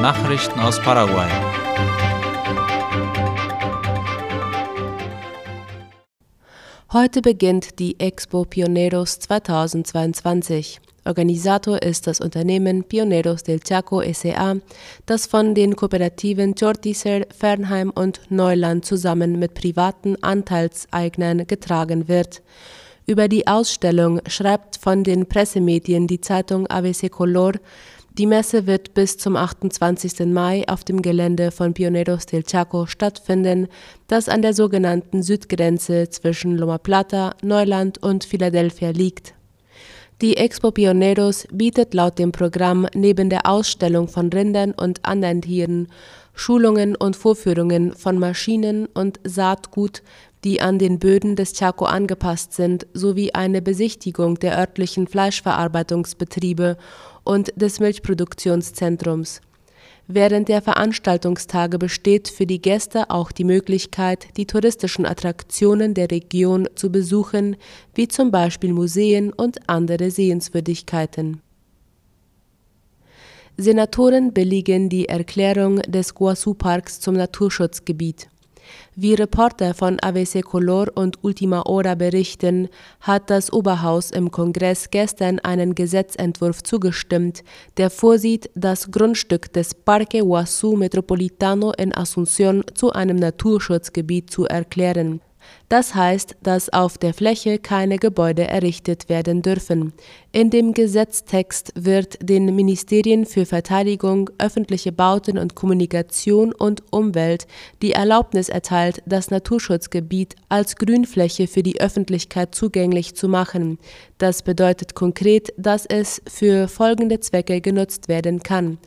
Nachrichten aus Paraguay. Heute beginnt die Expo Pioneros 2022. Organisator ist das Unternehmen Pioneros del Chaco SA, das von den Kooperativen Jortiser, Fernheim und Neuland zusammen mit privaten Anteilseignern getragen wird. Über die Ausstellung schreibt von den Pressemedien die Zeitung ABC Color, die Messe wird bis zum 28. Mai auf dem Gelände von Pioneros del Chaco stattfinden, das an der sogenannten Südgrenze zwischen Loma Plata, Neuland und Philadelphia liegt. Die Expo Pioneros bietet laut dem Programm neben der Ausstellung von Rindern und anderen Tieren Schulungen und Vorführungen von Maschinen und Saatgut, die an den Böden des Chaco angepasst sind, sowie eine Besichtigung der örtlichen Fleischverarbeitungsbetriebe und des Milchproduktionszentrums. Während der Veranstaltungstage besteht für die Gäste auch die Möglichkeit, die touristischen Attraktionen der Region zu besuchen, wie zum Beispiel Museen und andere Sehenswürdigkeiten. Senatoren billigen die Erklärung des Guasu-Parks zum Naturschutzgebiet. Wie Reporter von ABC Color und Ultima Hora berichten, hat das Oberhaus im Kongress gestern einen Gesetzentwurf zugestimmt, der vorsieht, das Grundstück des Parque Guasu Metropolitano in Asunción zu einem Naturschutzgebiet zu erklären das heißt, dass auf der Fläche keine Gebäude errichtet werden dürfen. In dem Gesetztext wird den Ministerien für Verteidigung, öffentliche Bauten und Kommunikation und Umwelt die Erlaubnis erteilt, das Naturschutzgebiet als Grünfläche für die Öffentlichkeit zugänglich zu machen. Das bedeutet konkret, dass es für folgende Zwecke genutzt werden kann.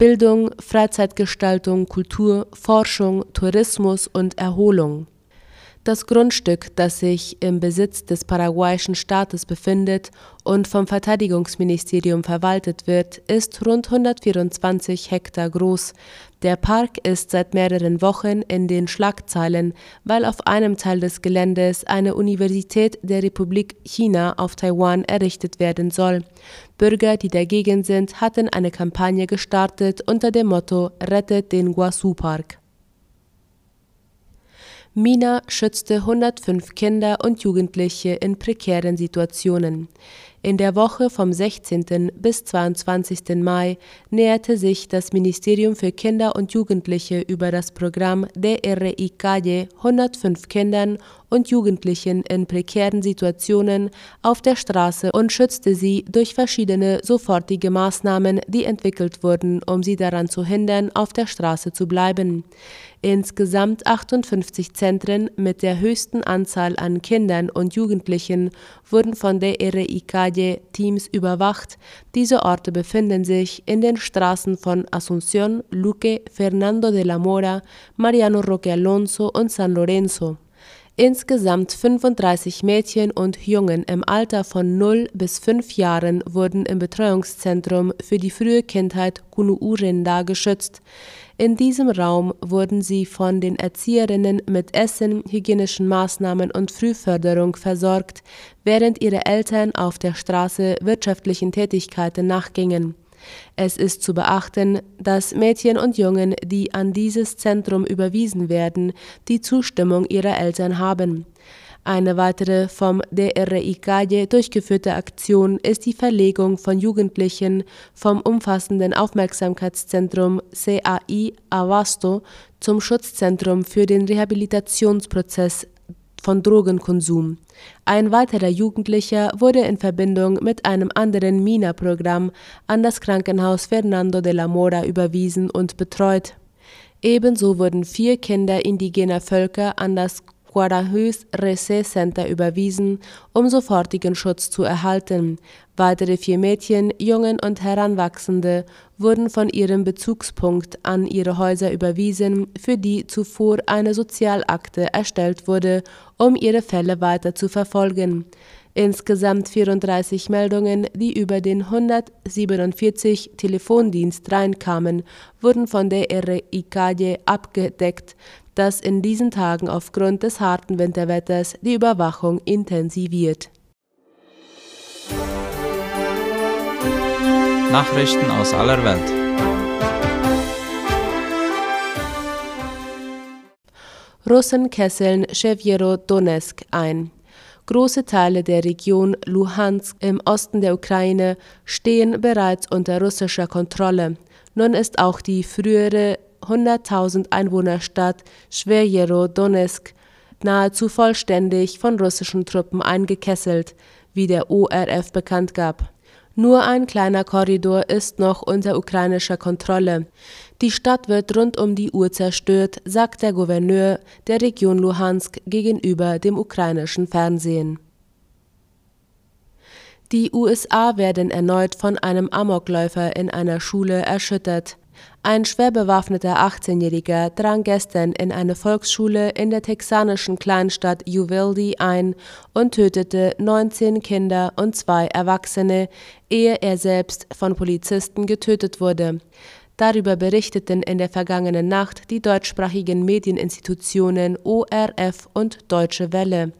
Bildung, Freizeitgestaltung, Kultur, Forschung, Tourismus und Erholung. Das Grundstück, das sich im Besitz des paraguayischen Staates befindet und vom Verteidigungsministerium verwaltet wird, ist rund 124 Hektar groß. Der Park ist seit mehreren Wochen in den Schlagzeilen, weil auf einem Teil des Geländes eine Universität der Republik China auf Taiwan errichtet werden soll. Bürger, die dagegen sind, hatten eine Kampagne gestartet unter dem Motto Rettet den Guasu-Park. Mina schützte 105 Kinder und Jugendliche in prekären Situationen. In der Woche vom 16. bis 22. Mai näherte sich das Ministerium für Kinder und Jugendliche über das Programm DRI Calle 105 Kindern und Jugendlichen in prekären Situationen auf der Straße und schützte sie durch verschiedene sofortige Maßnahmen, die entwickelt wurden, um sie daran zu hindern, auf der Straße zu bleiben. Insgesamt 58 Zentren mit der höchsten Anzahl an Kindern und Jugendlichen wurden von der RICADE Teams überwacht. Diese Orte befinden sich in den Straßen von Asunción, Luque, Fernando de la Mora, Mariano Roque Alonso und San Lorenzo. Insgesamt 35 Mädchen und Jungen im Alter von 0 bis 5 Jahren wurden im Betreuungszentrum für die frühe Kindheit Kunuurinda geschützt. In diesem Raum wurden sie von den Erzieherinnen mit Essen, hygienischen Maßnahmen und Frühförderung versorgt, während ihre Eltern auf der Straße wirtschaftlichen Tätigkeiten nachgingen. Es ist zu beachten, dass Mädchen und Jungen, die an dieses Zentrum überwiesen werden, die Zustimmung ihrer Eltern haben. Eine weitere vom DRI Calle durchgeführte Aktion ist die Verlegung von Jugendlichen vom umfassenden Aufmerksamkeitszentrum CAI Abasto zum Schutzzentrum für den Rehabilitationsprozess von Drogenkonsum. Ein weiterer Jugendlicher wurde in Verbindung mit einem anderen MINA-Programm an das Krankenhaus Fernando de la Mora überwiesen und betreut. Ebenso wurden vier Kinder indigener Völker an das Guarahüs Rese Center überwiesen, um sofortigen Schutz zu erhalten. Weitere vier Mädchen, Jungen und Heranwachsende wurden von ihrem Bezugspunkt an ihre Häuser überwiesen, für die zuvor eine Sozialakte erstellt wurde, um ihre Fälle weiter zu verfolgen. Insgesamt 34 Meldungen, die über den 147 Telefondienst reinkamen, wurden von der RICADE abgedeckt, dass in diesen Tagen aufgrund des harten Winterwetters die Überwachung intensiviert. Nachrichten aus aller Welt. Russen kesseln Chevierodonetsk ein. Große Teile der Region Luhansk im Osten der Ukraine stehen bereits unter russischer Kontrolle. Nun ist auch die frühere 100.000 Einwohnerstadt Schwerjero-Donetsk nahezu vollständig von russischen Truppen eingekesselt, wie der ORF bekannt gab. Nur ein kleiner Korridor ist noch unter ukrainischer Kontrolle. Die Stadt wird rund um die Uhr zerstört, sagt der Gouverneur der Region Luhansk gegenüber dem ukrainischen Fernsehen. Die USA werden erneut von einem Amokläufer in einer Schule erschüttert. Ein schwer bewaffneter 18-Jähriger drang gestern in eine Volksschule in der texanischen Kleinstadt Uvalde ein und tötete 19 Kinder und zwei Erwachsene, ehe er selbst von Polizisten getötet wurde. Darüber berichteten in der vergangenen Nacht die deutschsprachigen Medieninstitutionen ORF und Deutsche Welle.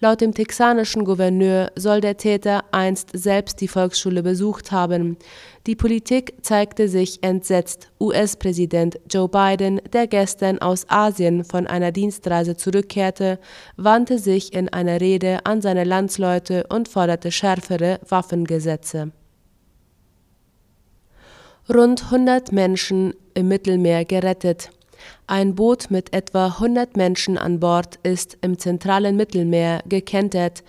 Laut dem texanischen Gouverneur soll der Täter einst selbst die Volksschule besucht haben. Die Politik zeigte sich entsetzt. US-Präsident Joe Biden, der gestern aus Asien von einer Dienstreise zurückkehrte, wandte sich in einer Rede an seine Landsleute und forderte schärfere Waffengesetze rund 100 Menschen im Mittelmeer gerettet. Ein Boot mit etwa 100 Menschen an Bord ist im zentralen Mittelmeer gekentert.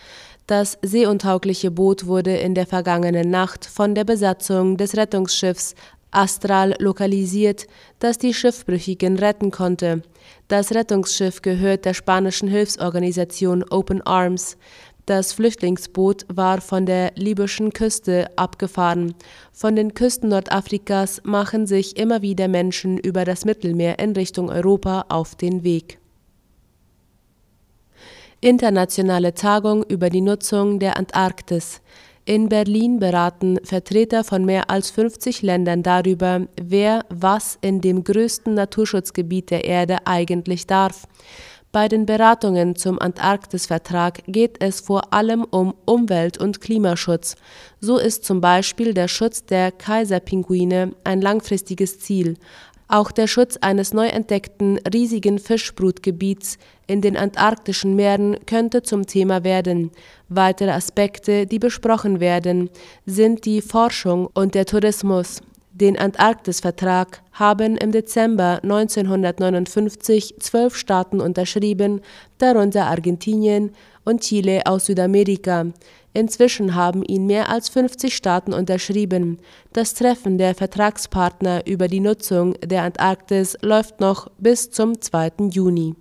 Das seeuntaugliche Boot wurde in der vergangenen Nacht von der Besatzung des Rettungsschiffs Astral lokalisiert, das die Schiffbrüchigen retten konnte. Das Rettungsschiff gehört der spanischen Hilfsorganisation Open Arms. Das Flüchtlingsboot war von der libyschen Küste abgefahren. Von den Küsten Nordafrikas machen sich immer wieder Menschen über das Mittelmeer in Richtung Europa auf den Weg. Internationale Tagung über die Nutzung der Antarktis. In Berlin beraten Vertreter von mehr als 50 Ländern darüber, wer was in dem größten Naturschutzgebiet der Erde eigentlich darf. Bei den Beratungen zum Antarktisvertrag geht es vor allem um Umwelt- und Klimaschutz. So ist zum Beispiel der Schutz der Kaiserpinguine ein langfristiges Ziel. Auch der Schutz eines neu entdeckten riesigen Fischbrutgebiets in den antarktischen Meeren könnte zum Thema werden. Weitere Aspekte, die besprochen werden, sind die Forschung und der Tourismus. Den Antarktisvertrag haben im Dezember 1959 zwölf Staaten unterschrieben, darunter Argentinien und Chile aus Südamerika. Inzwischen haben ihn mehr als 50 Staaten unterschrieben. Das Treffen der Vertragspartner über die Nutzung der Antarktis läuft noch bis zum 2. Juni.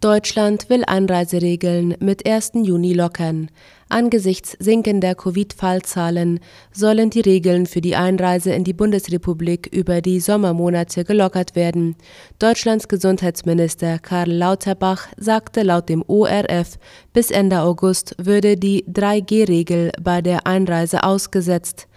Deutschland will Einreiseregeln mit 1. Juni lockern. Angesichts sinkender Covid-Fallzahlen sollen die Regeln für die Einreise in die Bundesrepublik über die Sommermonate gelockert werden. Deutschlands Gesundheitsminister Karl Lauterbach sagte laut dem ORF, bis Ende August würde die 3G-Regel bei der Einreise ausgesetzt.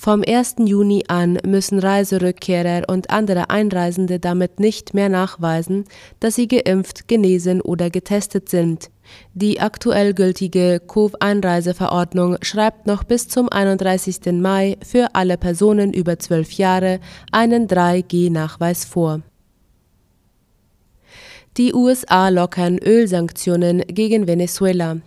Vom 1. Juni an müssen Reiserückkehrer und andere Einreisende damit nicht mehr nachweisen, dass sie geimpft, genesen oder getestet sind. Die aktuell gültige COV-Einreiseverordnung schreibt noch bis zum 31. Mai für alle Personen über zwölf Jahre einen 3G-Nachweis vor. Die USA lockern Ölsanktionen gegen Venezuela.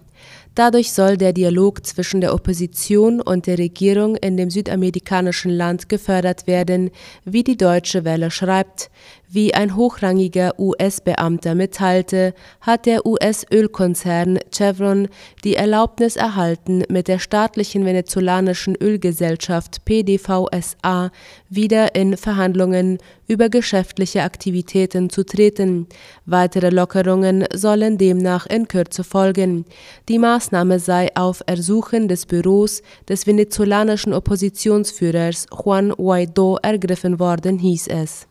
Dadurch soll der Dialog zwischen der Opposition und der Regierung in dem südamerikanischen Land gefördert werden, wie die Deutsche Welle schreibt. Wie ein hochrangiger US-Beamter mitteilte, hat der US-Ölkonzern Chevron die Erlaubnis erhalten, mit der staatlichen venezolanischen Ölgesellschaft PDVSA wieder in Verhandlungen über geschäftliche Aktivitäten zu treten. Weitere Lockerungen sollen demnach in Kürze folgen. Die Maßnahme sei auf Ersuchen des Büros des venezolanischen Oppositionsführers Juan Guaido ergriffen worden, hieß es.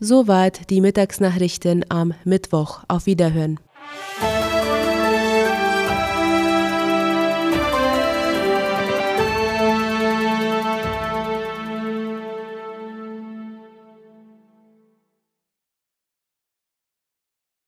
Soweit die Mittagsnachrichten am Mittwoch. Auf Wiederhören.